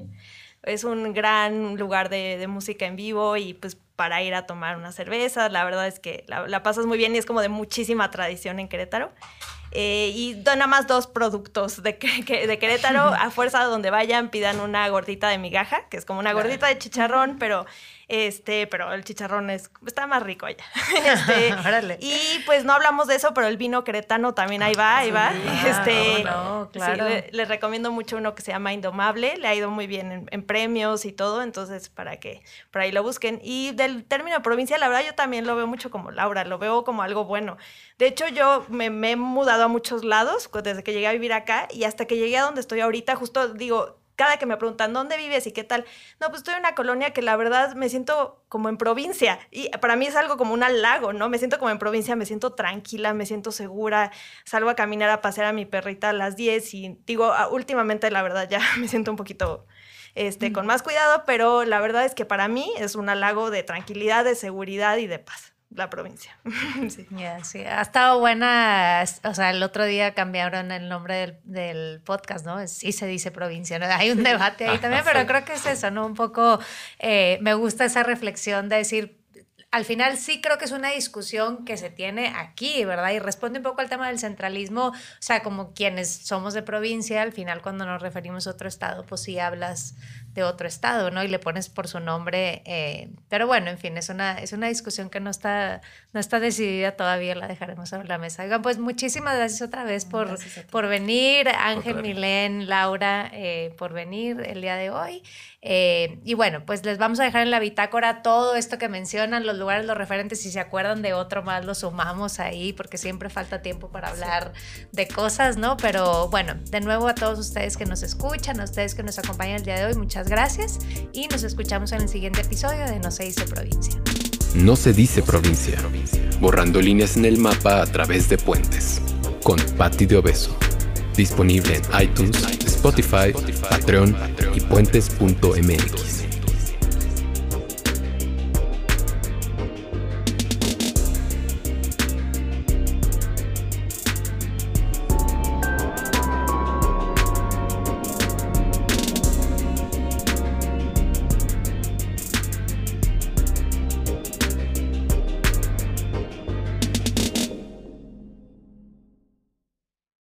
Es un gran lugar de, música en vivo y pues para ir a tomar una cerveza. La verdad es que la, pasas muy bien y es como de muchísima tradición en Querétaro. Eh, y nada más dos productos de, de Querétaro. A fuerza donde vayan, pidan una gordita de migaja, que es como una gordita de chicharrón, pero este, pero el chicharrón es, está más rico allá. Este, y pues no hablamos de eso, pero el vino queretano también ahí va, ahí va. este, no, claro. les recomiendo mucho uno que se llama Indomable, le ha ido muy bien en, premios y todo, entonces para que por ahí lo busquen. Y del término provincia, la verdad yo también lo veo mucho como Laura, lo veo como algo bueno. De hecho, yo me, me he mudado a muchos lados desde que llegué a vivir acá y hasta que llegué a donde estoy ahorita, justo digo, cada que me preguntan, ¿dónde vives y qué tal? No, pues estoy en una colonia que la verdad me siento como en provincia. Y para mí es algo como un halago, ¿no? Me siento como en provincia, me siento tranquila, me siento segura. Salgo a caminar a pasear a mi perrita a las 10 y digo, ah, últimamente la verdad ya me siento un poquito este, con más cuidado, pero la verdad es que para mí es un halago de tranquilidad, de seguridad y de paz la provincia. sí. sí. Ha estado buena, o sea, el otro día cambiaron el nombre del, podcast, ¿no? Sí se dice provincia, ¿no? Hay un debate ahí también, pero creo que es eso, ¿no? Un poco, eh, me gusta esa reflexión de decir, al final sí creo que es una discusión que se tiene aquí, ¿verdad? Y responde un poco al tema del centralismo, o sea, como quienes somos de provincia, al final cuando nos referimos a otro estado, pues sí hablas de otro estado, ¿no? Y le pones por su nombre. Eh, pero bueno, en fin, es una, es una discusión que no está, no está decidida todavía, la dejaremos sobre la mesa. Oigan, pues muchísimas gracias otra vez por, por venir, Ángel, Milén, Laura, eh, por venir el día de hoy. Eh, y bueno, pues les vamos a dejar en la bitácora todo esto que mencionan, los lugares, los referentes, si se acuerdan de otro más, lo sumamos ahí, porque siempre falta tiempo para hablar de cosas, ¿no? Pero bueno, de nuevo a todos ustedes que nos escuchan, a ustedes que nos acompañan el día de hoy, gracias y nos escuchamos en el siguiente episodio de No se dice provincia. No se dice provincia. Borrando líneas en el mapa a través de puentes. Con Patti de Obeso. Disponible en iTunes, Spotify, Patreon y puentes.mx.